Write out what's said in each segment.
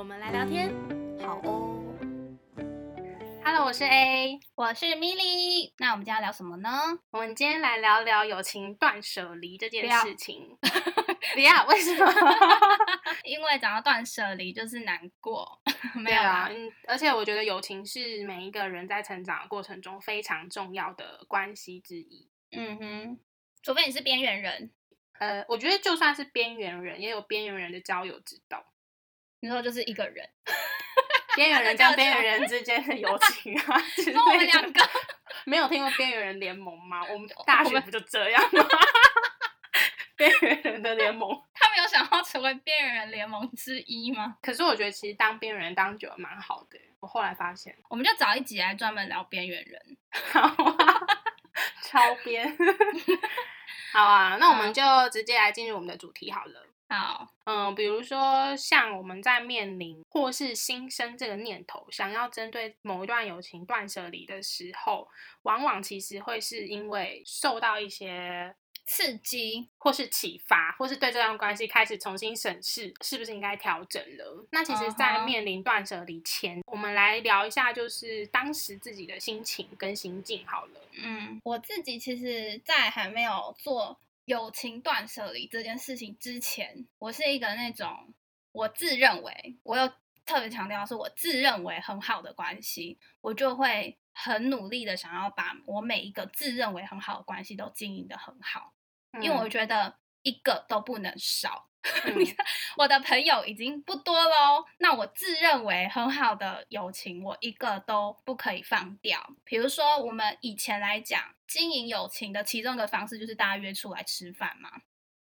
我们来聊天。好哦。Hello，我是 A。我是 Milly，那我们今天要聊什么呢？我们今天来聊聊友情断舍离这件事情。不要，为什么？因为讲到断舍离就是难过，没有啊，，嗯，而且我觉得友情是每一个人在成长的过程中非常重要的关系之一。嗯哼，除非你是边缘人，呃，我觉得就算是边缘人，也有边缘人的交友之道。你说就是一个人，边缘人跟边缘人之间的友 情啊，之说我们两个 没有听过边缘人联盟吗？我们大学不就这样吗？边缘人的联盟。他们有想要成为边缘人联盟之一吗？可是我觉得其实当边缘人当久了蛮好的。我后来发现，我们就找一集来专门聊边缘人。好啊，超边。好啊，那我们就直接来进入我们的主题好了。好，嗯，比如说像我们在面临或是新生这个念头，想要针对某一段友情断舍离的时候，往往其实会是因为受到一些刺激，或是启发，或是对这段关系开始重新审视是不是应该调整了。那其实，嗯在面临断舍离前我们来聊一下，就是当时自己的心情跟心境好了。嗯，我自己其实，在还没有做友情断舍离这件事情之前，我是一个那种我自认为，我有特别强调是我自认为很好的关系，我就会很努力的想要把我每一个自认为很好的关系都经营的很好，因为我嗯觉得一个都不能少。嗯我的朋友已经不多喽，那我自认为很好的友情，我一个都不可以放掉。比如说，我们以前来讲经营友情的其中一个方式，就是大家约出来吃饭嘛。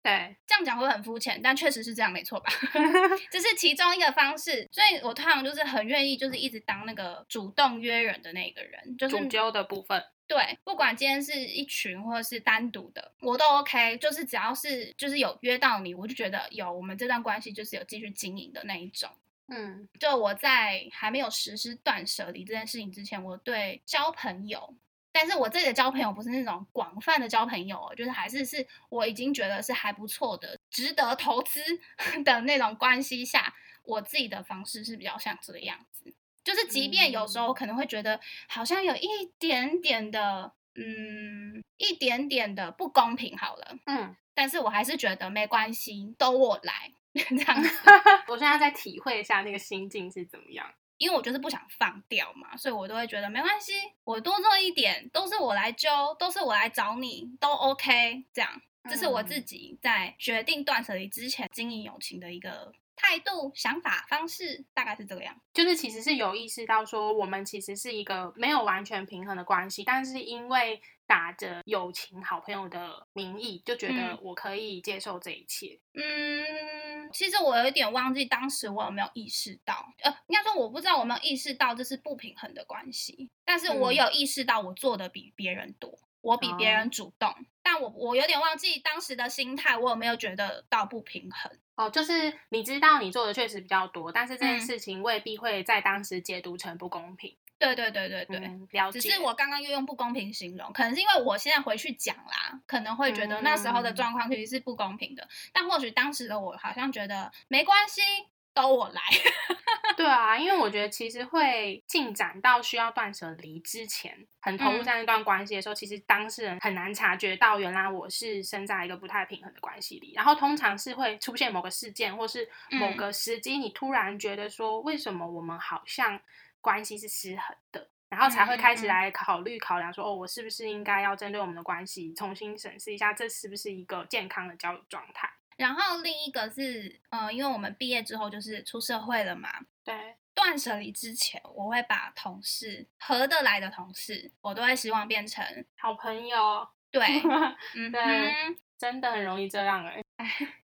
对，这样讲会很肤浅，但确实是这样，没错吧？这是其中一个方式，所以我通常就是很愿意，就是一直当那个主动约人的那个人，就是主揪的部分。对，不管今天是一群或者是单独的，我都 OK。就是只要是就是有约到你，我就觉得有我们这段关系就是有继续经营的那一种。嗯就我在还没有实施断舍离这件事情之前，我对交朋友，但是我这里的交朋友不是那种广泛的交朋友哦，就是还是是我已经觉得是还不错的、值得投资 的那种关系下，我自己的方式是比较像这个样子。就是即便有时候可能会觉得好像有一点点的，嗯，一点点的不公平好了，嗯，但是我还是觉得没关系，都我来 这样子。我现在在体会一下那个心境是怎么样。因为我就是不想放掉嘛，所以我都会觉得没关系，我多做一点，都是我来揪，都是我来找你，都 OK。这样，这是我自嗯己在决定断舍离之前经营友情的一个态度、想法、方式，大概是这个样。就是其实是有意识到说，我们其实是一个没有完全平衡的关系，但是因为打着友情好朋友的名义，就觉得嗯我可以接受这一切。嗯，其实我有一点忘记当时我有没有意识到，呃，应该说我不知道我有没有意识到这是不平衡的关系，但是我嗯有意识到我做的比别人多，我比别哦人主动，但我我有点忘记当时的心态，我有没有觉得到不平衡？哦，就是你知道你做的确实比较多，但是这件嗯事情未必会在当时解读成不公平。对对对对对。嗯，了解。只是我刚刚又用不公平形容，可能是因为我现在回去讲啦，可能会觉得那时候的嗯状况其实是不公平的，但或许当时的我好像觉得没关系，都我来。对啊，因为我觉得其实会进展到需要断舍离之前，很投入嗯在那段关系的时候，其实当事人很难察觉到，原来我是身在一个不太平衡的关系里。然后通常是会出现某个事件，或是某嗯个时机，你突然觉得说，为什么我们好像关系是失衡的？然后才会开始来考虑考量说，哦，我是不是应该要针对我们的关系重新审视一下，这是不是一个健康的交友状态？然后另一个是，呃，因为我们毕业之后就是出社会了嘛，对，断舍离之前，我会把同事合得来的同事，我都会希望变成好朋友，对，嗯对哼，真的很容易这样哎、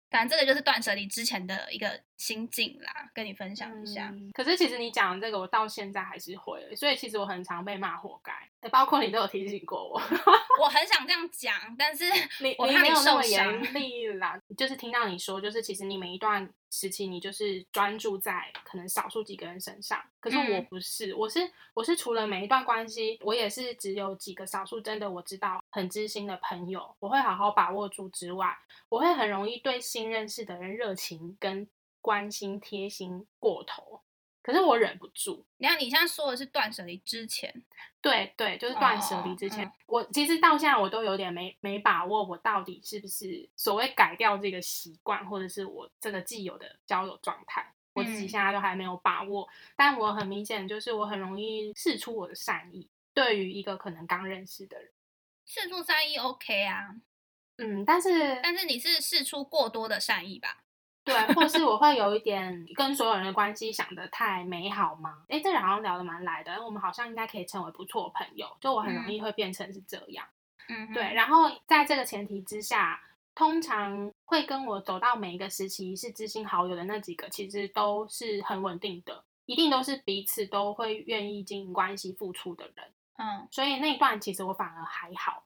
反正这个就是断舍离之前的一个心境啦，跟你分享一下。嗯可是其实你讲的这个，我到现在还是会，所以其实我很常被骂活该，欸包括你都有提醒过我。我很想这样讲，但是你我怕你没有那么受伤。严厉啦，就是听到你说，就是其实你每一段时期，你就是专注在可能少数几个人身上。可是我嗯不是，我是我是除了每一段关系，我也是只有几个少数真的我知道很知心的朋友，我会好好把握住之外，我会很容易对新认识的人热情跟关心贴心过头。可是我忍不住，你看你现在说的是断舍离之前，对对，就是断舍离哦之前，嗯我其实到现在我都有点没没把握，我到底是不是所谓改掉这个习惯，或者是我这个既有的交友状态，我自己嗯现在都还没有把握。但我很明显就是我很容易试出我的善意，对于一个可能刚认识的人，试出善意 OK 啊，嗯，但是但是你是试出过多的善意吧？对，或是我会有一点跟所有人的关系想的太美好吗？哎，这个好像聊得蛮来的，我们好像应该可以成为不错的朋友，就我很容嗯易会变成是这样。嗯，对，然后在这个前提之下，通常会跟我走到每一个时期是知心好友的那几个，其实都是很稳定的，一定都是彼此都会愿意经营关系、付出的人。嗯所以那一段其实我反而还好。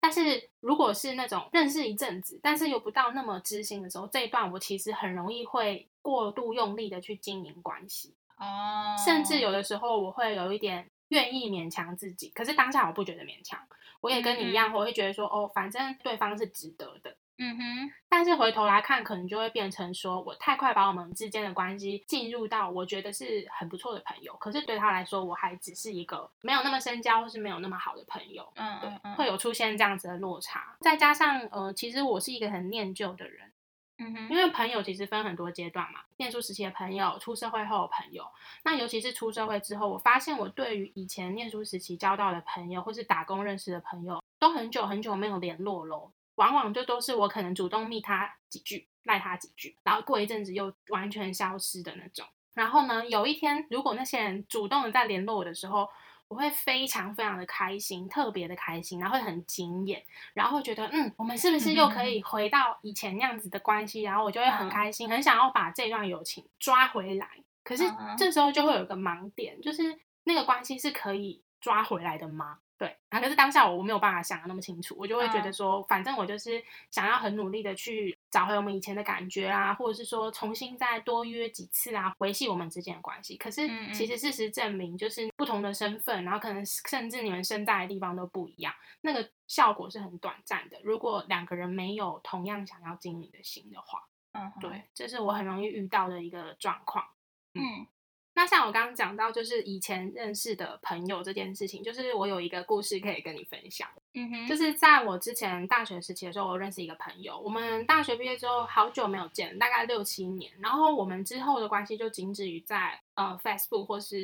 但是如果是那种认识一阵子，但是又不到那么知心的时候，这一段我其实很容易会过度用力的去经营关系，哦，甚至有的时候我会有一点愿意勉强自己，可是当下我不觉得勉强，我也跟你一样，我会觉得说哦，反正对方是值得的。嗯哼，但是回头来看，可能就会变成说我太快把我们之间的关系进入到我觉得是很不错的朋友，可是对他来说，我还只是一个没有那么深交或是没有那么好的朋友。对嗯嗯，嗯，会有出现这样子的落差。再加上呃，其实我是一个很念旧的人，嗯哼，因为朋友其实分很多阶段嘛，念书时期的朋友，出社会后的朋友。那尤其是出社会之后，我发现我对于以前念书时期交到的朋友，或是打工认识的朋友，都很久很久没有联络喽。往往就都是我可能主动密他几句，赖他几句，然后过一阵子又完全消失的那种。然后呢，有一天如果那些人主动的在联络我的时候，我会非常非常的开心，特别的开心，然后会很惊艳，然后会觉得，嗯，我们是不是又可以回到以前那样子的关系？然后我就会很开心，很想要把这段友情抓回来。可是这时候就会有一个盲点，就是那个关系是可以抓回来的吗？对，啊，可是当下我我没有办法想的那么清楚，我就会觉得嗯说，反正我就是想要很努力的去找回我们以前的感觉啊，或者是说重新再多约几次啊，维系我们之间的关系。可是其实事实证明，就是不同的身份，然后可能甚至你们身在的地方都不一样，那个效果是很短暂的。如果两个人没有同样想要经营的心的话，嗯，对，这是我很容易遇到的一个状况。嗯那像我刚刚讲到，就是以前认识的朋友这件事情，就是我有一个故事可以跟你分享。嗯哼，就是在我之前大学时期的时候，我认识一个朋友，我们大学毕业之后好久没有见，大概六七年。然后我们之后的关系就仅止于在呃 Facebook 或是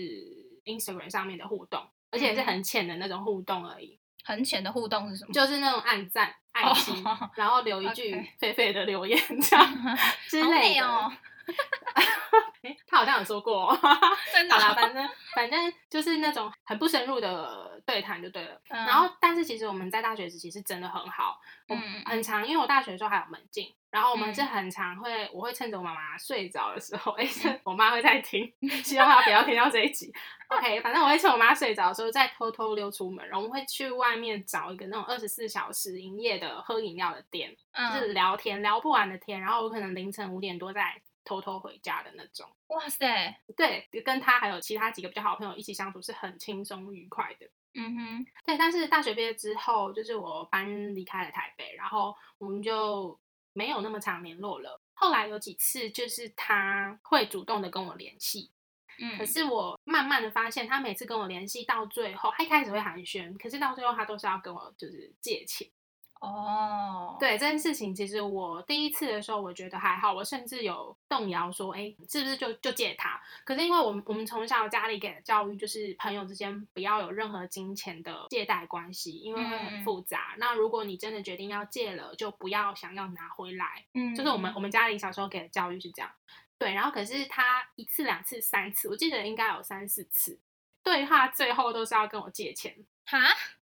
Instagram 上面的互动，而且也是很浅的那种互动而已，很浅的互动是什么？就是那种暗赞、爱心，哦然后留一句 狒狒的留言这样 之好类的。美哦，诶 他好像有说过、哦。真的好啦，哦，反正反正就是那种很不深入的对谈就对了。嗯然后，但是其实我们在大学时期是真的很好，我很常，因为我大学的时候还有门禁，然后我们是嗯很常会，我会趁着我妈妈睡着的时候，哎、我妈会在听，希望她不要听到这一集。OK，反正我会趁我妈睡着的时候再偷偷溜出门，然后我们会去外面找一个那种二十四小时营业的喝饮料的店，就是嗯，聊天聊不完的天，然后我可能凌晨五点多再偷偷回家的那种。哇塞，对，跟他还有其他几个比较好的朋友一起相处是很轻松愉快的。嗯哼，对，但是大学毕业之后，就是我搬离开了台北，然后我们就没有那么常联络了。后来有几次，就是他会主动的跟我联系，嗯，可是我慢慢的发现，他每次跟我联系到最后，他一开始会寒暄，可是到最后他都是要跟我就是借钱。哦，，对这件事情，其实我第一次的时候，我觉得还好，我甚至有动摇说，哎，是不是就就借他？可是因为我们我们从小家里给的教育，就是朋友之间不要有任何金钱的借贷关系，因为会很复杂。那如果你真的决定要借了，就不要想要拿回来。嗯，就是我们我们家里小时候给的教育是这样。对，然后可是他一次、两次、三次，我记得应该有三四次，对他最后都是要跟我借钱。哈，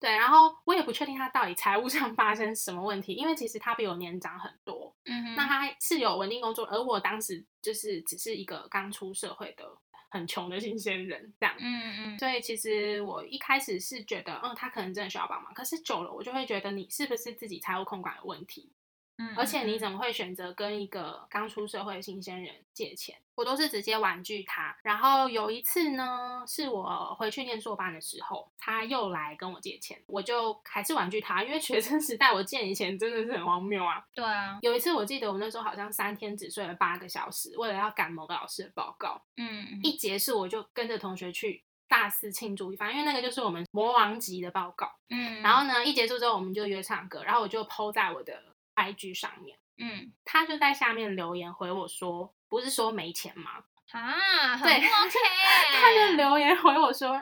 对，然后我也不确定他到底财务上发生什么问题，因为其实他比我年长很多，嗯哼，那他是有稳定工作，而我当时就是只是一个刚出社会的很穷的新鲜人这样。嗯嗯所以其实我一开始是觉得，嗯，他可能真的需要帮忙。可是久了，我就会觉得你是不是自己财务控管有问题？嗯，而且你怎么会选择跟一个刚出社会的新鲜人借钱？我都是直接婉拒他。然后有一次呢，是我回去念硕班的时候，他又来跟我借钱，我就还是婉拒他，因为学生时代我借你钱真的是很荒谬啊。对啊，有一次我记得我那时候好像三天只睡了八个小时，为了要赶某个老师的报告，嗯嗯一结束我就跟着同学去大肆庆祝一番，因为那个就是我们魔王级的报告。嗯，然后呢，一结束之后我们就约唱歌，然后我就 PO 在我的 IG 上面，嗯他就在下面留言回我说，不是说没钱吗？啊，对不 OK，他就留言回我说，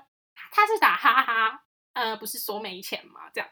他是打哈哈，呃，不是说没钱吗？这样，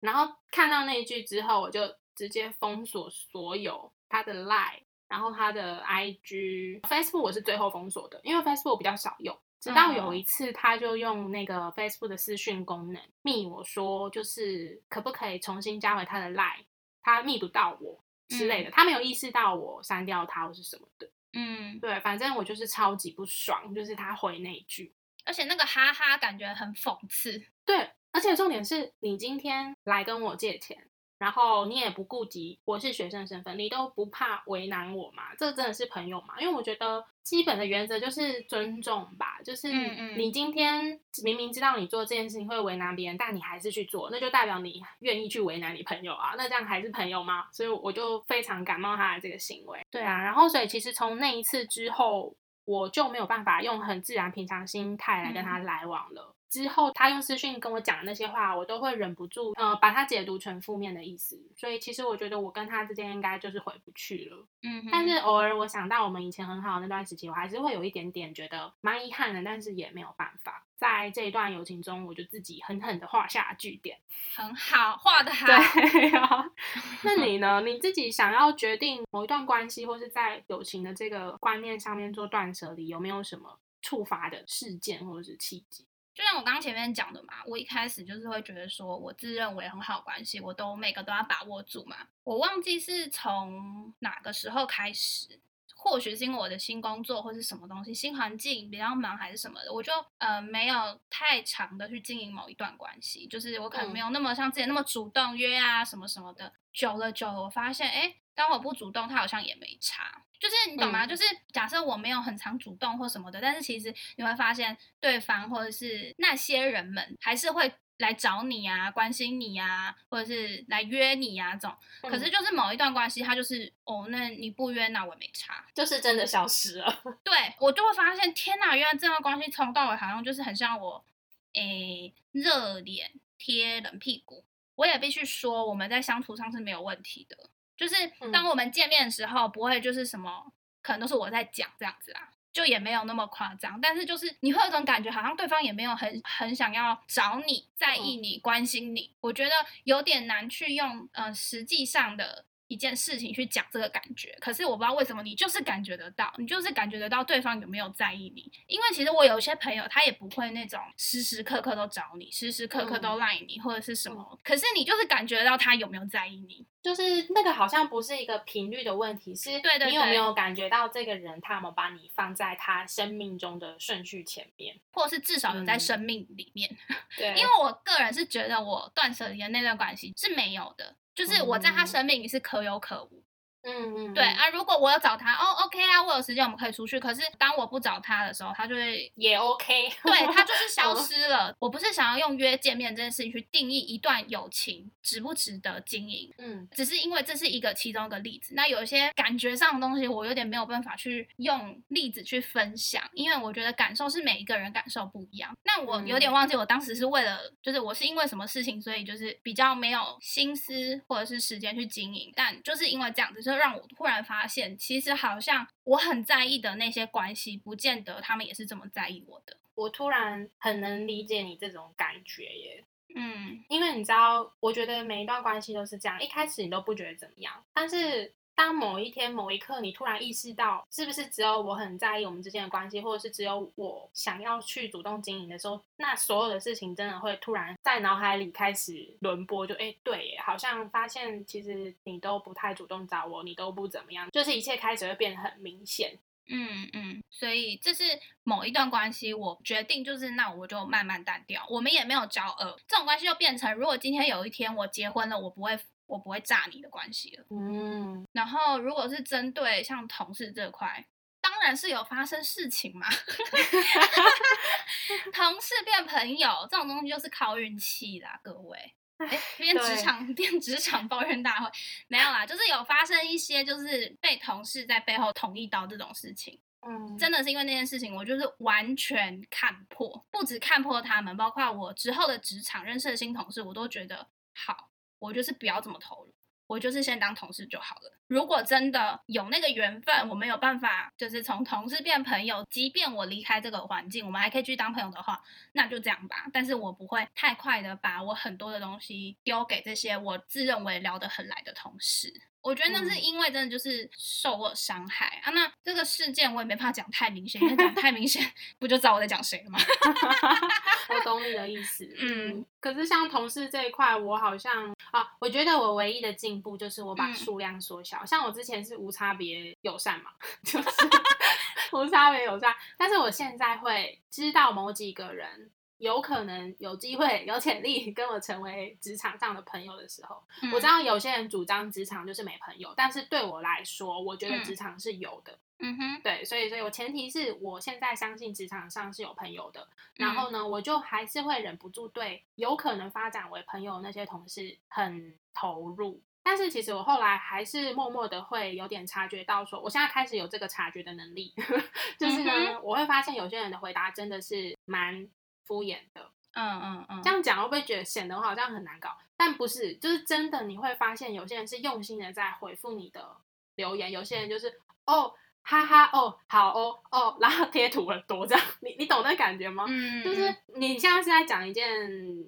然后看到那一句之后，我就直接封锁所有他的 Line，然后他的 IG、Facebook 我是最后封锁的，因为 Facebook 我比较少用。直到有一次，他就用那个 Facebook 的私讯功能密我说，就是可不可以重新加回他的 Line，他密不到我之类的，他没有意识到我删掉他或是什么的。嗯，对，反正我就是超级不爽，就是他回那一句。而且那个哈哈感觉很讽刺，对，而且重点是你今天来跟我借钱，然后你也不顾及我是学生身份，你都不怕为难我嘛？这真的是朋友嘛？因为我觉得基本的原则就是尊重吧，就是你今天明明知道你做这件事情会为难别人，但你还是去做，那就代表你愿意去为难你朋友啊。那这样还是朋友吗？所以我就非常感冒他的这个行为。对啊，然后所以其实从那一次之后。我就没有办法用很自然平常心态来跟他来往了。之后他用私讯跟我讲的那些话，我都会忍不住，呃，把它解读成负面的意思。所以其实我觉得我跟他之间应该就是回不去了。嗯，但是偶尔我想到我们以前很好的那段时期，我还是会有一点点觉得蛮遗憾的，但是也没有办法。在这一段友情中，我就自己狠狠的画下句点。很好，画的好，对啊，那你呢？你自己想要决定某一段关系，或是在友情的这个观念上面做断舍离，有没有什么触发的事件或者是契机？就像我刚刚前面讲的嘛，我一开始就是会觉得说，我自认为很好的关系，我都每个都要把握住嘛。我忘记是从哪个时候开始，或许是因为我的新工作或是什么东西，新环境比较忙还是什么的，我就呃没有太长的去经营某一段关系，就是我可能没有那么像之前那么主动约啊什么什么的。久了久了，我发现哎，当我不主动，他好像也没差。就是你懂吗？嗯就是假设我没有很常主动或什么的，但是其实你会发现对方或者是那些人们还是会来找你啊，关心你啊，或者是来约你啊这种。可是就是某一段关系，他就是哦，那你不约，那我也没差。就是真的消失了。对我就会发现，天哪，原来这段关系从头到尾好像就是很像我，诶，热脸贴冷屁股。我也必须说，我们在相处上是没有问题的。就是当我们见面的时候，不会就是什么，可能都是我在讲这样子啦，就也没有那么夸张。但是就是你会有一种感觉，好像对方也没有很很想要找你、在意你、关心你。我觉得有点难去用呃实际上的一件事情去讲这个感觉。可是我不知道为什么，你就是感觉得到，你就是感觉得到对方有没有在意你。因为其实我有一些朋友，他也不会那种时时刻刻都找你，时时刻刻都赖你、或者是什么。可是你就是感觉得到他有没有在意你。就是那个好像不是一个频率的问题，是对对对你有没有感觉到这个人他有没有把你放在他生命中的顺序前面？或者是至少有在嗯生命里面，对，因为我个人是觉得我断舍离的那段关系是没有的，就是我在他嗯生命里是可有可无。嗯对啊，如果我有找他，哦，OK 啊，我有时间我们可以出去。可是当我不找他的时候，他就会也 OK，对他就是 消嗯失了。我不是想要用约见面这件事情去定义一段友情值不值得经营，嗯只是因为这是一个其中一个例子。那有一些感觉上的东西，我有点没有办法去用例子去分享，因为我觉得感受是每一个人感受不一样。那我有点嗯忘记我当时是为了，就是我是因为什么事情，所以就是比较没有心思或者是时间去经营。但就是因为这样子，就让我突然发现，其实好像我很在意的那些关系，不见得他们也是这么在意我的。我突然很能理解你这种感觉耶，嗯因为你知道，我觉得每一段关系都是这样，一开始你都不觉得怎么样，但是。当某一天某一刻，你突然意识到，是不是只有我很在意我们之间的关系，或者是只有我想要去主动经营的时候，那所有的事情真的会突然在脑海里开始轮播，就哎，对，好像发现其实你都不太主动找我，你都不怎么样，就是一切开始会变得很明显。嗯嗯，所以这是某一段关系，我决定就是那我就慢慢淡掉，我们也没有交恶，这种关系就变成，如果今天有一天我结婚了，我不会我不会炸你的关系了。嗯，然后如果是针对像同事这块，当然是有发生事情嘛，同事变朋友这种东西就是靠运气啦，各位。哎，变职场变职场抱怨大会没有啦，就是有发生一些就是被同事在背后捅一刀这种事情。嗯，真的是因为那件事情，我就是完全看破，不止看破他们，包括我之后的职场认识的新同事，我都觉得好，我就是不要这么投入。我就是先当同事就好了。如果真的有那个缘分，我没有办法，就是从同事变朋友，即便我离开这个环境，我们还可以去当朋友的话，那就这样吧。但是我不会太快的把我很多的东西丢给这些我自认为聊得很来的同事。我觉得那是因为真的就是受过伤害啊。那这个事件我也没怕讲太明显，因为讲太明显 不就知道我在讲谁了吗？我懂你的意思。嗯，可是像同事这一块，我好像啊，我觉得我唯一的进步就是我把数量缩小。像我之前是无差别友善嘛，就是无差别友善，但是我现在会知道某几个人。有可能有机会、有潜力跟我成为职场上的朋友的时候，我知道有些人主张职场就是没朋友，但是对我来说，我觉得职场是有的。嗯哼，对，所以，所以我前提是我现在相信职场上是有朋友的，然后呢，我就还是会忍不住对有可能发展为朋友那些同事很投入。但是其实我后来还是默默的会有点察觉到，说我现在开始有这个察觉的能力，就是呢，我会发现有些人的回答真的是蛮。敷衍的，嗯嗯嗯，这样讲会不会觉得显得我好像很难搞？但不是，就是真的，你会发现有些人是用心的在回复你的留言，有些人就是哦哈哈哦好哦哦，然后贴图很多这样，你你懂那感觉吗？嗯，就是你现在是在讲一件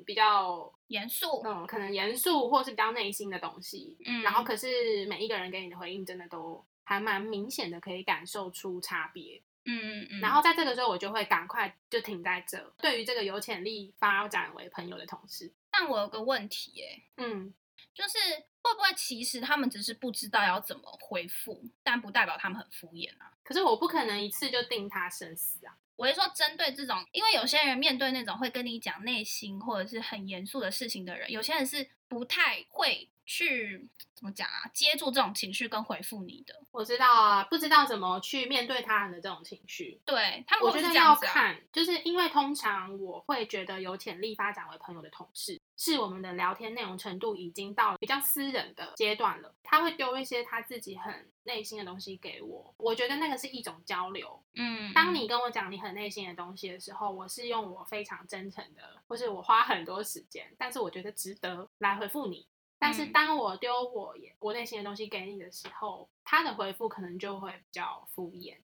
比较严肃，嗯，可能严肃或是比较内心的东西，嗯，然后可是每一个人给你的回应真的都还蛮明显的，可以感受出差别。嗯嗯嗯，然后在这个时候，我就会赶快就停在这。对于这个有潜力发展为朋友的同事，但我有个问题耶，嗯，就是会不会其实他们只是不知道要怎么回复，但不代表他们很敷衍啊？可是我不可能一次就定他生死啊！我是说，针对这种，因为有些人面对那种会跟你讲内心或者是很严肃的事情的人，有些人是不太会。去怎么讲啊？接住这种情绪跟回复你的，我知道啊，不知道怎么去面对他人的这种情绪。对他们，我觉得要看，就是因为通常我会觉得有潜力发展为朋友的同事，是我们的聊天内容程度已经到比较私人的阶段了。他会丢一些他自己很内心的东西给我，我觉得那个是一种交流。嗯，当你跟我讲你很内心的东西的时候，我是用我非常真诚的，或是我花很多时间，但是我觉得值得来回复你。但是当我丢我我内心的东西给你的时候，他的回复可能就会比较敷衍。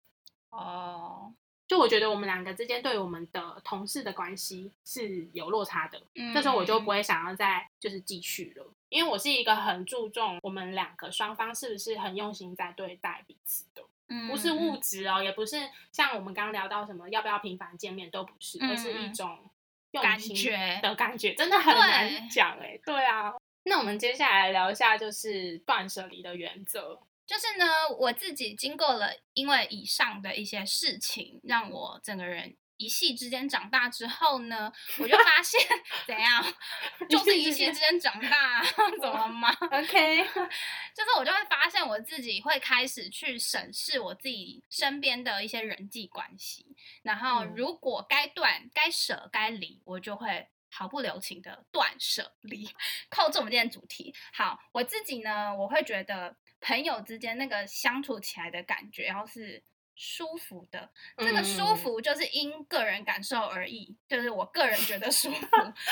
哦。就我觉得我们两个之间对我们的同事的关系是有落差的，嗯这时候我就不会想要再就是继续了，因为我是一个很注重我们两个双方是不是很用心在对待彼此的，不是物质哦，也不是像我们刚刚聊到什么要不要频繁见面都不是，而是一种感觉。的感觉，真的很难讲哎，对啊。那我们接下来聊一下，就是断舍离的原则。就是呢，我自己经过了因为以上的一些事情，让我整个人一夕之间长大之后呢，我就发现怎样，就是一夕之间长大，怎么了吗？OK，就是我就会发现我自己会开始去审视我自己身边的一些人际关系，然后如果该断、该舍、该离，我就会。毫不留情的断舍离，扣住我们今天主题。好，我自己呢，我会觉得朋友之间那个相处起来的感觉，要是舒服的，这个舒服就是因个人感受而异，就是我个人觉得舒服，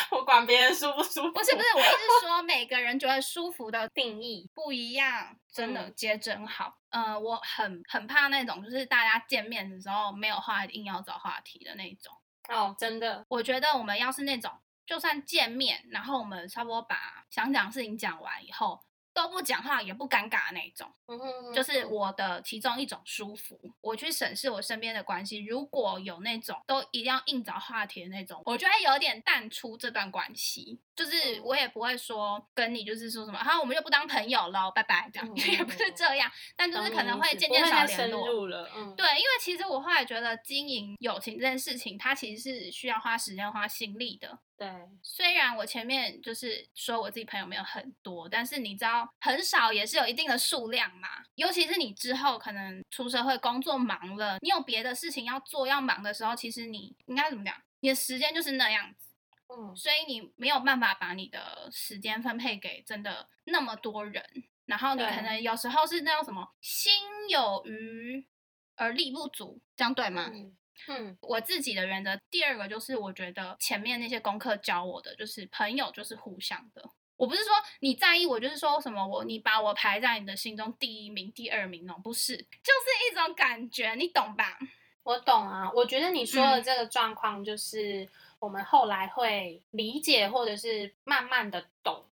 我管别人舒不舒服。不是不是，我意思是说每个人觉得舒服的定义不一样，真的接真好。呃，我很很怕那种，就是大家见面的时候没有话硬要找话题的那种。哦，真的，我觉得我们要是那种。就算见面，然后我们差不多把想讲的事情讲完以后，都不讲话也不尴尬的那种。嗯哼就是我的其中一种舒服。我去审视我身边的关系，如果有那种都一定要硬找话题的那种，我就会有点淡出这段关系。就是嗯我也不会说跟你就是说什么，好，我们就不当朋友了，拜拜，这样、嗯也不是这样，但就是可能会渐不渐少联络。入了，嗯，对，因为其实我后来觉得经营友情这件事情，它其实是需要花时间、花心力的。对，虽然我前面就是说我自己朋友没有很多，但是你知道很少也是有一定的数量嘛。尤其是你之后可能出社会工作忙了，你有别的事情要做要忙的时候，其实你应该怎么讲？你的时间就是那样子，嗯所以你没有办法把你的时间分配给真的那么多人。然后你可能有时候是那种什么心有余而力不足，这样对吗？嗯嗯我自己的原则，第二个就是我觉得前面那些功课教我的，就是朋友就是互相的。我不是说你在意我，就是说什么我你把我排在你的心中第一名、第二名那种，不是，就是一种感觉，你懂吧？我懂啊，我觉得你说的嗯这个状况，就是我们后来会理解，或者是慢慢的懂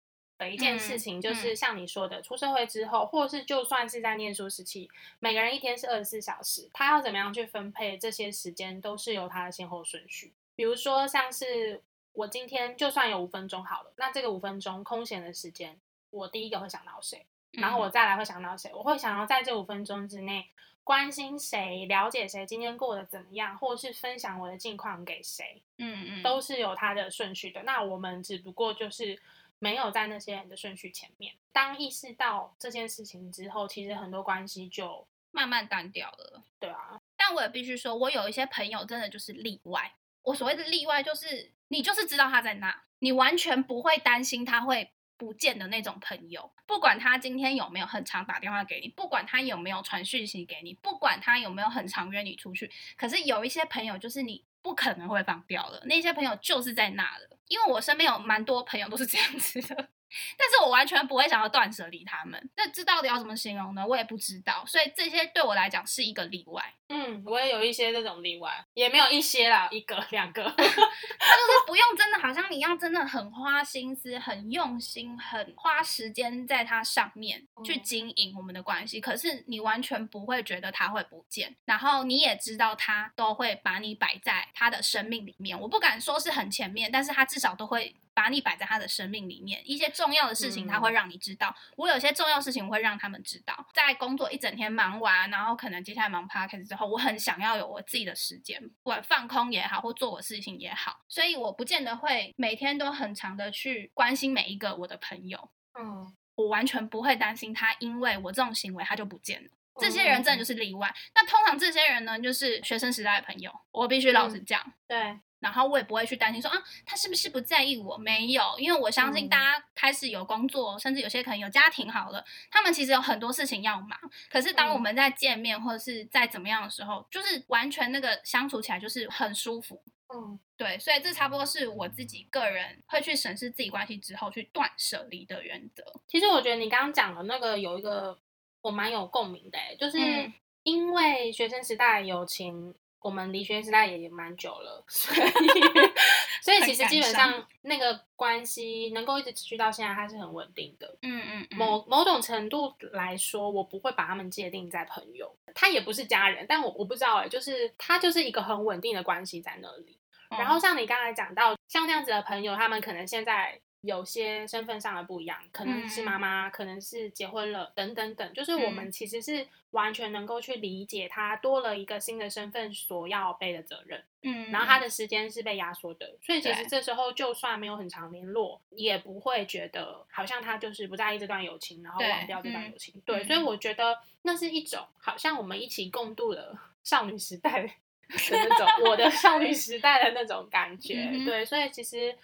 的一件事嗯情，就嗯是像你说的，出社会之后，或是就算是在念书时期，每个人一天是二十四小时，他要怎么样去分配这些时间，都是有他的先后顺序。比如说，像是我今天就算有五分钟好了，那这个五分钟空闲的时间，我第一个会想到谁？然后我嗯再来会想到谁？我会想要在这五分钟之内关心谁，了解谁今天过得怎么样，或是分享我的近况给谁，嗯嗯，都是有他的顺序的。那我们只不过就是没有在那些人的顺序前面。当意识到这件事情之后，其实很多关系就慢慢淡掉了。对啊，但我也必须说，我有一些朋友真的就是例外。我所谓的例外，就是你就是知道他在那，你完全不会担心他会不见的那种朋友。不管他今天有没有很常打电话给你，不管他有没有传讯息给你，不管他有没有很常约你出去，可是有一些朋友就是你不可能会放掉了，那些朋友就是在那的。因为我身边有蛮多朋友都是这样子的。但是我完全不会想要断舍离他们，那这到底要怎么形容呢？我也不知道，所以这些对我来讲是一个例外。嗯，我也有一些这种例外，也没有一些啦，一个两个。他 就是不用真的好像你要真的很花心思、很用心、很花时间在它上面去嗯经营我们的关系，可是你完全不会觉得它会不见，然后你也知道它都会把你摆在他的生命里面。我不敢说是很前面，但是他至少都会。把你摆在他的生命里面，一些重要的事情他会嗯让你知道。我有些重要事情我会让他们知道。在工作一整天忙完，然后可能接下来忙 p 开始之后，我很想要有我自己的时间，不管放空也好，或做我事情也好，所以我不见得会每天都很长的去关心每一个我的朋友。嗯，我完全不会担心他因为我这种行为他就不见了。这些嗯人真的就是例外。那通常这些人呢，就是学生时代的朋友，我必须老实嗯讲。对，然后我也不会去担心说啊，他是不是不在意我？没有，因为我相信嗯大家开始有工作，甚至有些可能有家庭好了，他们其实有很多事情要忙。可是当我嗯们在见面或者是在怎么样的时候，就是完全那个相处起来就是很舒服。嗯对，所以这差不多是我自己个人会去审视自己关系之后去断舍离的原则。其实我觉得你刚刚讲的那个有一个我蛮有共鸣的、欸，就是嗯因为学生时代友情，我们离学生时代也蛮久了，所以 所以其实基本上那个关系能够一直持续到现在，它是很稳定的。嗯嗯嗯，某某种程度来说，我不会把他们界定在朋友，他也不是家人，但我我不知道哎、就是他就是一个很稳定的关系在那里。然后像你刚才讲到，像这样子的朋友，他们可能现在有些身份上的不一样，可能是妈妈，可能是结婚了，等等等，就是我们其实是完全能够去理解他多了一个新的身份所要背的责任，嗯，然后他的时间是被压缩的，所以其实这时候就算没有很长联络，也不会觉得好像他就是不在意这段友情，然后忘掉这段嗯友情。对，嗯所以我觉得那是一种好像我们一起共度了少女时代的那种我的少女 时代的那种感觉。嗯对，所以其实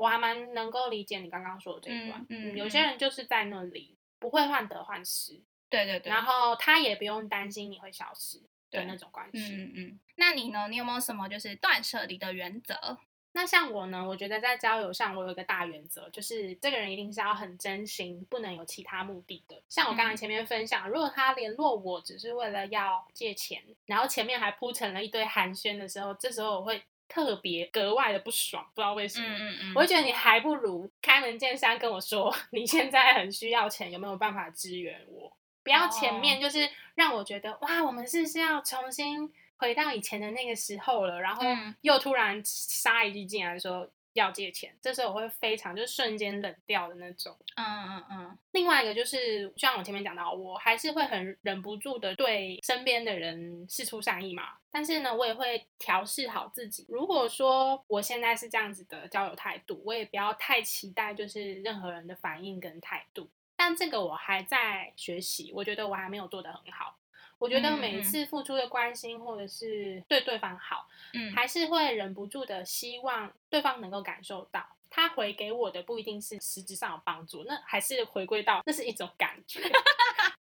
我还蛮能够理解你刚刚说的这一段。嗯嗯有些人就是在那里不会患得患失，对对对，然后他也不用担心你会消失的对那种关系。嗯嗯嗯，那你呢？你有没有什么就是断舍离的原则？那像我呢，我觉得在交友上，我有一个大原则，就是这个人一定是要很真心，不能有其他目的的。像我刚才前面分享，如果他联络我只是为了要借钱，然后前面还铺成了一堆寒暄的时候，这时候我会特别格外的不爽，不知道为什么。嗯嗯嗯，我会觉得你还不如开门见山跟我说，你现在很需要钱，有没有办法支援我？不要前面就是让我觉得哇，我们是不是要重新回到以前的那个时候了？然后嗯又突然杀一句进来说要借钱，这时候我会非常就瞬间冷掉的那种。嗯嗯嗯另外一个就是，像我前面讲到，我还是会很忍不住的对身边的人示出善意嘛。但是呢，我也会调试好自己。如果说我现在是这样子的交友态度，我也不要太期待就是任何人的反应跟态度。但这个我还在学习，我觉得我还没有做得很好。我觉得每一次付出的关心或者是对对方好，嗯，还是会忍不住的希望对方能够感受到，他回给我的不一定是实质上有帮助，那还是回归到那是一种感觉。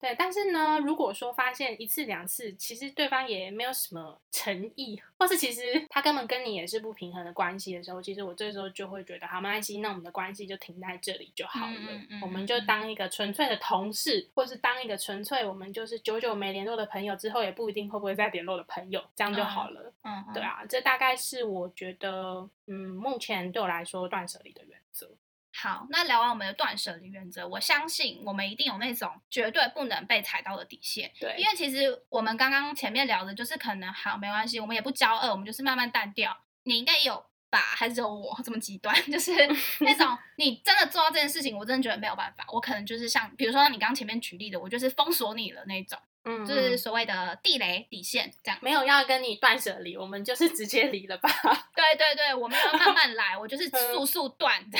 对，但是呢，如果说发现一次两次，其实对方也没有什么诚意，或是其实他根本跟你也是不平衡的关系的时候，其实我这时候就会觉得，好，没关系，那我们的关系就停在这里就好了，嗯嗯嗯我们就当一个纯粹的同事，或是当一个纯粹我们就是久久没联络的朋友，之后也不一定会不会再联络的朋友，这样就好了。嗯，对，啊，这大概是我觉得，嗯，目前对我来说断舍离的原则。好，那聊完我们的断舍离原则，我相信我们一定有那种绝对不能被踩到的底线。对因为其实我们刚刚前面聊的就是可能好没关系，我们也不骄傲，我们就是慢慢淡掉。你应该有吧？还是有我这么极端？就是那种 你真的做到这件事情，我真的觉得没有办法。我可能就是像比如说你刚刚前面举例的，我就是封锁你了那种，嗯就是所谓的地雷底线这样。没有要跟你断舍离，我们就是直接离了吧。对对对，我们要慢慢来，我就是嗯速速断的。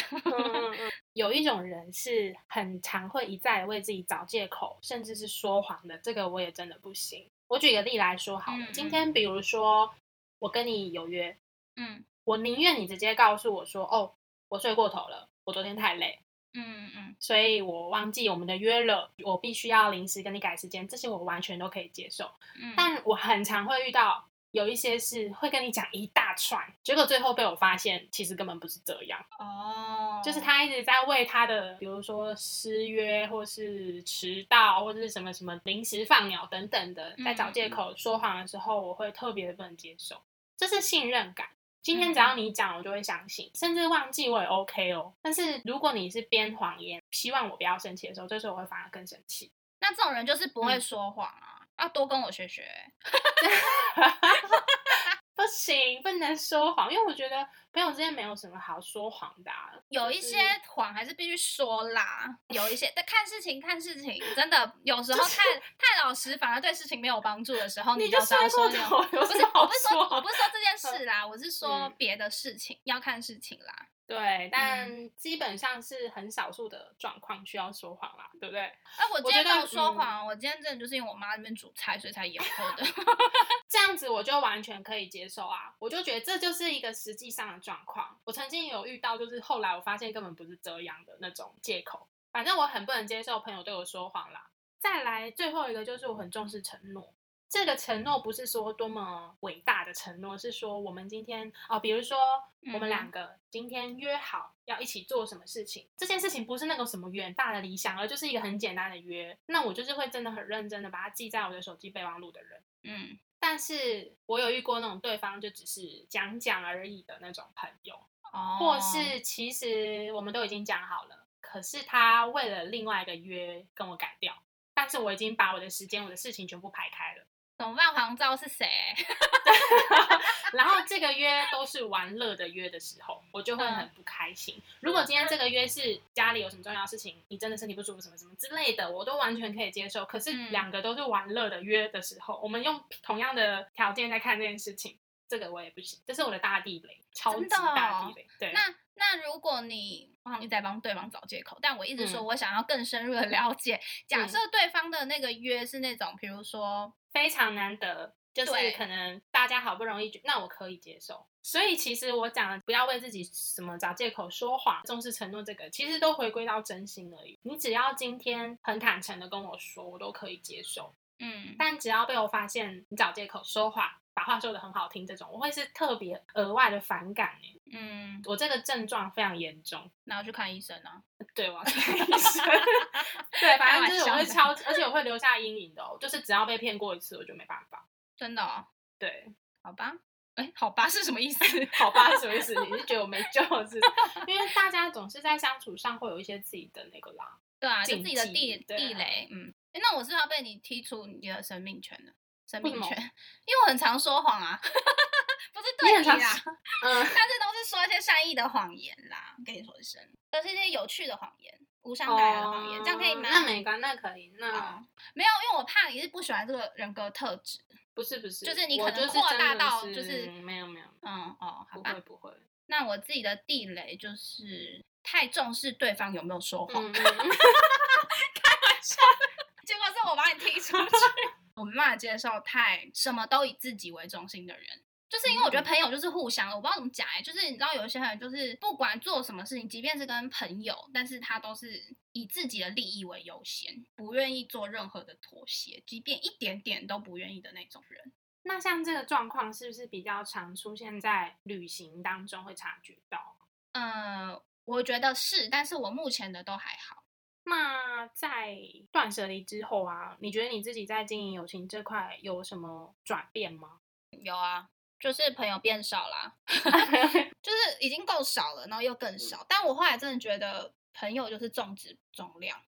有一种人是很常会一再地为自己找借口，甚至是说谎的，这个我也真的不行。我举个例来说好了，嗯今天比如说我跟你有约，嗯我宁愿你直接告诉我说，哦，我睡过头了，我昨天太累，嗯嗯所以我忘记我们的约了，我必须要临时跟你改时间，这些我完全都可以接受。嗯，但我很常会遇到有一些是会跟你讲一大串，结果最后被我发现其实根本不是这样，哦，就是他一直在为他的，比如说失约或是迟到或者是什么什么临时放鸟等等的，在找借口说谎的时候，我会特别不能接受，这是信任感。今天只要你讲，我就会相信，甚至忘记我也 OK 哦。但是如果你是编谎言，希望我不要生气的时候，这时候我会反而更生气。那这种人就是不会嗯说谎啊，要多跟我学学。不行，不能说谎，因为我觉得朋友之间没有什么好说谎的啊、有一些谎还是必须说啦，有一些 但看事情看事情，真的有时候太太老实，反而对事情没有帮助的时候，你就就是要说不是，我不是说，我不是说这件事啦，我是说嗯别的事情，要看事情啦。对，但基本上是很少数的状况需要说谎啦，对不对？哎，我今天没有说嗯谎，我今天真的就是因为我妈那边煮菜，所以才延后的。这样子我就完全可以接受啊，我就觉得这就是一个实际上的状况。我曾经有遇到，就是后来我发现根本不是这样的那种借口。反正我很不能接受朋友对我说谎啦。再来最后一个就是我很重视承诺，这个承诺不是说多么伟大的承诺，是说我们今天哦，比如说我们嗯两个今天约好要一起做什么事情，这件事情不是那种什么远大的理想，而就是一个很简单的约。那我就是会真的很认真的把它记在我的手机备忘录的人。嗯，但是我有遇过那种对方就只是讲讲而已的那种朋友，哦，或是其实我们都已经讲好了，可是他为了另外一个约跟我改掉，但是我已经把我的时间、我的事情全部排开了，怎么办？黄照是谁？然后这个约都是玩乐的约的时候，我就会很不开心。如果今天这个约是家里有什么重要事情，你真的身体不舒服什么什么之类的，我都完全可以接受。可是嗯两个都是玩乐的约的时候，我们用同样的条件在看这件事情，这个我也不行，这是我的大地雷，超级大地雷。对，那那如果你我好像一直在帮对方找借口，但我一直说嗯我想要更深入的了解。假设对方的那个约是那种，比如说，非常难得，就是可能大家好不容易，那我可以接受。所以其实我讲不要为自己什么找借口说谎，重视承诺这个，其实都回归到真心而已。你只要今天很坦诚的跟我说，我都可以接受。嗯，但只要被我发现你找借口说谎，把话说的很好听，这种我会是特别额外的反感哎。嗯，我这个症状非常严重，那要去看医生啊。对，我要去看医生。对，反正就是我会开超，而且我会留下阴影的哦。就是只要被骗过一次，我就没办法。真的、哦，对，好吧。哎，好吧是什么意思？好吧是什么意思？你是觉得我没救了是？因为大家总是在相处上会有一些自己的那个啦。对啊，就自己的地地雷。嗯，诶那我是要被你踢出你的生命圈了。生命圈，因为我很常说谎啊，不是对你你很常啦，嗯，但是都是说一些善意的谎言啦。跟你说一声，都是一些有趣的谎言，无伤大雅的谎言，这样可以吗？哦那没关，那可以。那嗯，没有，因为我怕你是不喜欢这个人格特质。不是不是，就是你可能扩大到就是没有没有，嗯，哦，好吧不会。不会。那我自己的地雷就是太重视对方有没有说谎，嗯嗯结果是我把你踢出去。我没办法接受太什么都以自己为中心的人，就是因为我觉得嗯朋友就是互相的，我不知道怎么讲哎、就是你知道有一些人就是不管做什么事情，即便是跟朋友，但是他都是以自己的利益为优先，不愿意做任何的妥协，即便一点点都不愿意的那种人。那像这个状况是不是比较常出现在旅行当中会察觉到？呃，我觉得是，但是我目前的都还好。那在断舍离之后啊，你觉得你自己在经营友情这块有什么转变吗？有啊，就是朋友变少啦，就是已经够少了，然后又更少。但我后来真的觉得朋友就是重质不重量，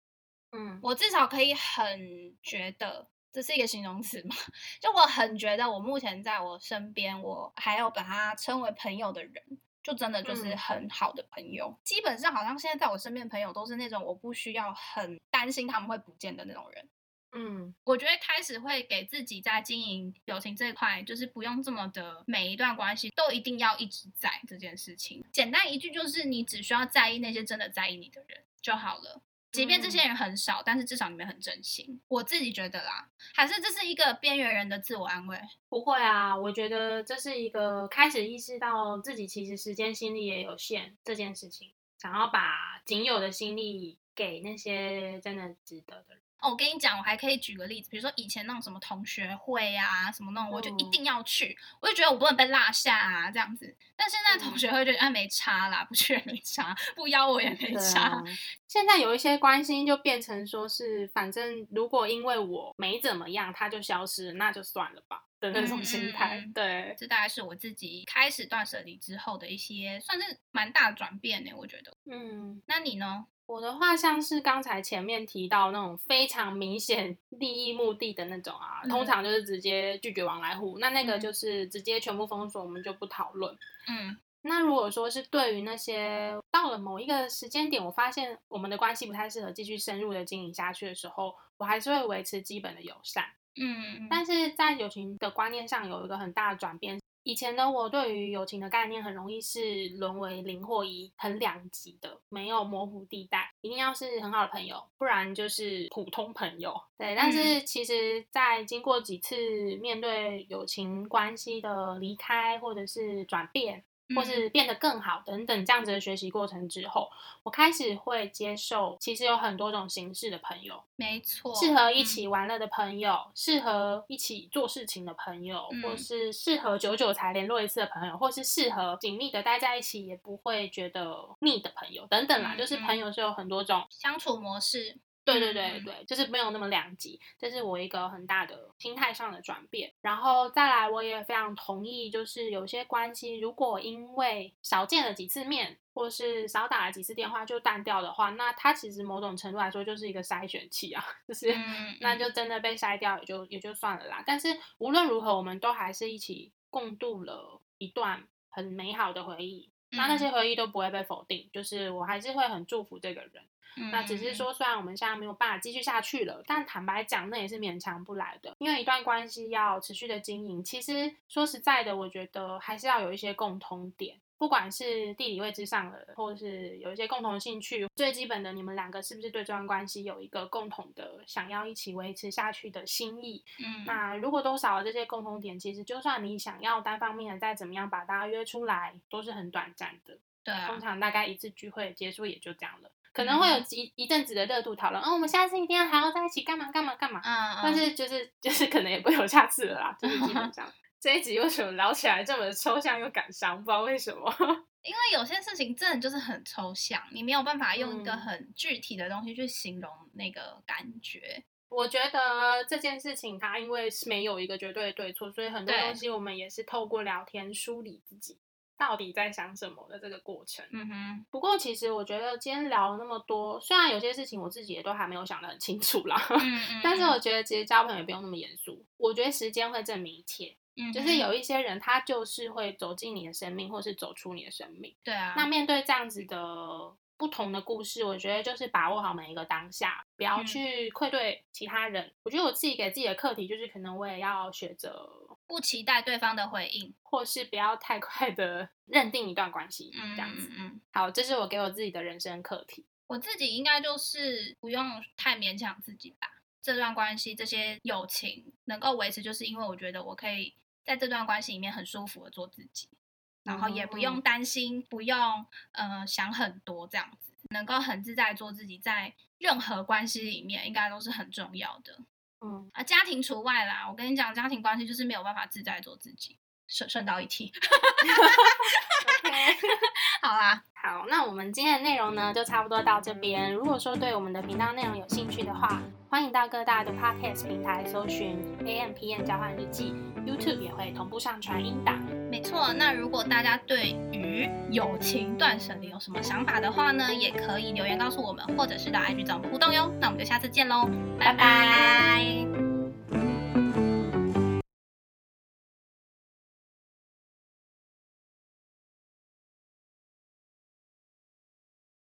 嗯我至少可以很觉得。这是一个形容词嘛？就我很觉得，我目前在我身边，我还有把他称为朋友的人，就真的就是嗯很好的朋友。基本上，好像现在在我身边的朋友都是那种我不需要很担心他们会不见的那种人。嗯我觉得开始会给自己在经营友情这一块，就是不用这么的每一段关系都一定要一直在这件事情。简单一句就是，你只需要在意那些真的在意你的人就好了。即便这些人很少，但是至少你们很真心。我自己觉得啦，还是这是一个边缘人的自我安慰。不会啊，我觉得这是一个开始意识到自己其实时间心力也有限这件事情，想要把仅有的心力给那些真的值得的人。哦，我跟你讲，我还可以举个例子，比如说以前那种什么同学会啊，什么那种，我就一嗯定要去，我就觉得我不能被落下啊，这样子。但现在同嗯学会觉得啊没差啦，不去也没差，不邀我也没差。啊，现在有一些关心就变成说是，反正如果因为我没怎么样，他就消失了，那就算了吧的那种嗯心态。对，这大概是我自己开始断舍离之后的一些，算是蛮大的转变呢。我觉得，嗯，那你呢？我的话像是刚才前面提到那种非常明显 利益目的的那种啊，通嗯常就是直接拒绝往来户，那那个嗯就是直接全部封锁，我们就不讨论。嗯那如果说是对于那些到了某一个时间点，我发现我们的关系不太适合继续深入的经营下去的时候，我还是会维持基本的友善。嗯，但是在友情的观念上有一个很大的转变。以前的我对于友情的概念很容易是沦为零或一，很两极的，没有模糊地带，一定要是很好的朋友，不然就是普通朋友。对，但是其实，在经过几次面对友情关系的离开或者是转变，或是变得更好等等这样子的学习过程之后，我开始会接受，其实有很多种形式的朋友，没错，适合一嗯起玩乐的朋友，适合一起做事情的朋友，或嗯是适合久久才联络一次的朋友，或是适合紧密的待在一起也不会觉得腻的朋友等等啦。嗯就是嗯朋友是有很多种。相处模式。对对对对，就是没有那么两极，这是我一个很大的心态上的转变。然后再来，我也非常同意，就是有些关系如果因为少见了几次面，或是少打了几次电话就淡掉的话，那它其实某种程度来说就是一个筛选器啊，就是、嗯那就真的被筛掉也就也就算了啦。但是无论如何，我们都还是一起共度了一段很美好的回忆。那那些回忆都不会被否定，就是我还是会很祝福这个人。嗯那只是说，虽然我们现在没有办法继续下去了，但坦白讲，那也是勉强不来的。因为一段关系要持续的经营，其实说实在的，我觉得还是要有一些共通点，不管是地理位置上的，或者是有一些共同兴趣，最基本的，你们两个是不是对这段关系有一个共同的想要一起维持下去的心意？嗯，那如果都少了这些共同点，其实就算你想要单方面的再怎么样把大家约出来，都是很短暂的。对啊通，常大概一次聚会结束也就这样了，可能会有一一阵子的热度讨论，哦，我们下次一定要还要在一起干嘛干嘛干嘛，嗯，但嗯。是就是就是可能也不会有下次了啦，就是基本 上。这一集为什么聊起来这么抽象又感伤，不知道为什么。因为有些事情真的就是很抽象，你没有办法用一个嗯。很具体的东西去形容那个感觉。我觉得这件事情它因为是没有一个绝对的对错，所以很多东西我们也是透过聊天梳理自己到底在想什么的这个过程。嗯哼，不过其实我觉得今天聊了那么多，虽然有些事情我自己也都还没有想得很清楚啦，嗯嗯，但是我觉得其实交朋友也不用那么严肃。我觉得时间会证明一切，嗯就是有一些人他就是会走进你的生命，或是走出你的生命。对啊，那面对这样子的不同的故事，我觉得就是把握好每一个当下，不要嗯去愧对其他人。我觉得我自己给自己的课题就是，可能我也要学着，不期待对方的回应，或是不要太快的 认定一段关系，嗯这样子。嗯嗯。好，这是我给我自己的人生课题。我自己应该就是不用太勉强自己吧。这段关系、这些友情能够维持，就是因为我觉得我可以在这段关系里面很舒服的做自己，然后也不用嗯担心，不用呃想很多这样子，能够很自在地做自己，在任何关系里面应该都是很重要的嗯，啊，家庭除外啦。我跟你讲，家庭关系就是没有办法自在做自己。顺顺道一提，OK。好啦，好，那我们今天的内容呢，就差不多到这边。如果说对我们的频道内容有兴趣的话，欢迎到各大的 podcast 平台搜寻 A M P N 交换日记，YouTube 也会同步上传音档。那如果大家对于友情断舍离有什么想法的话呢，也可以留言告诉我们，或者是到 IG 找我们互动哟。那我们就下次见喽，拜拜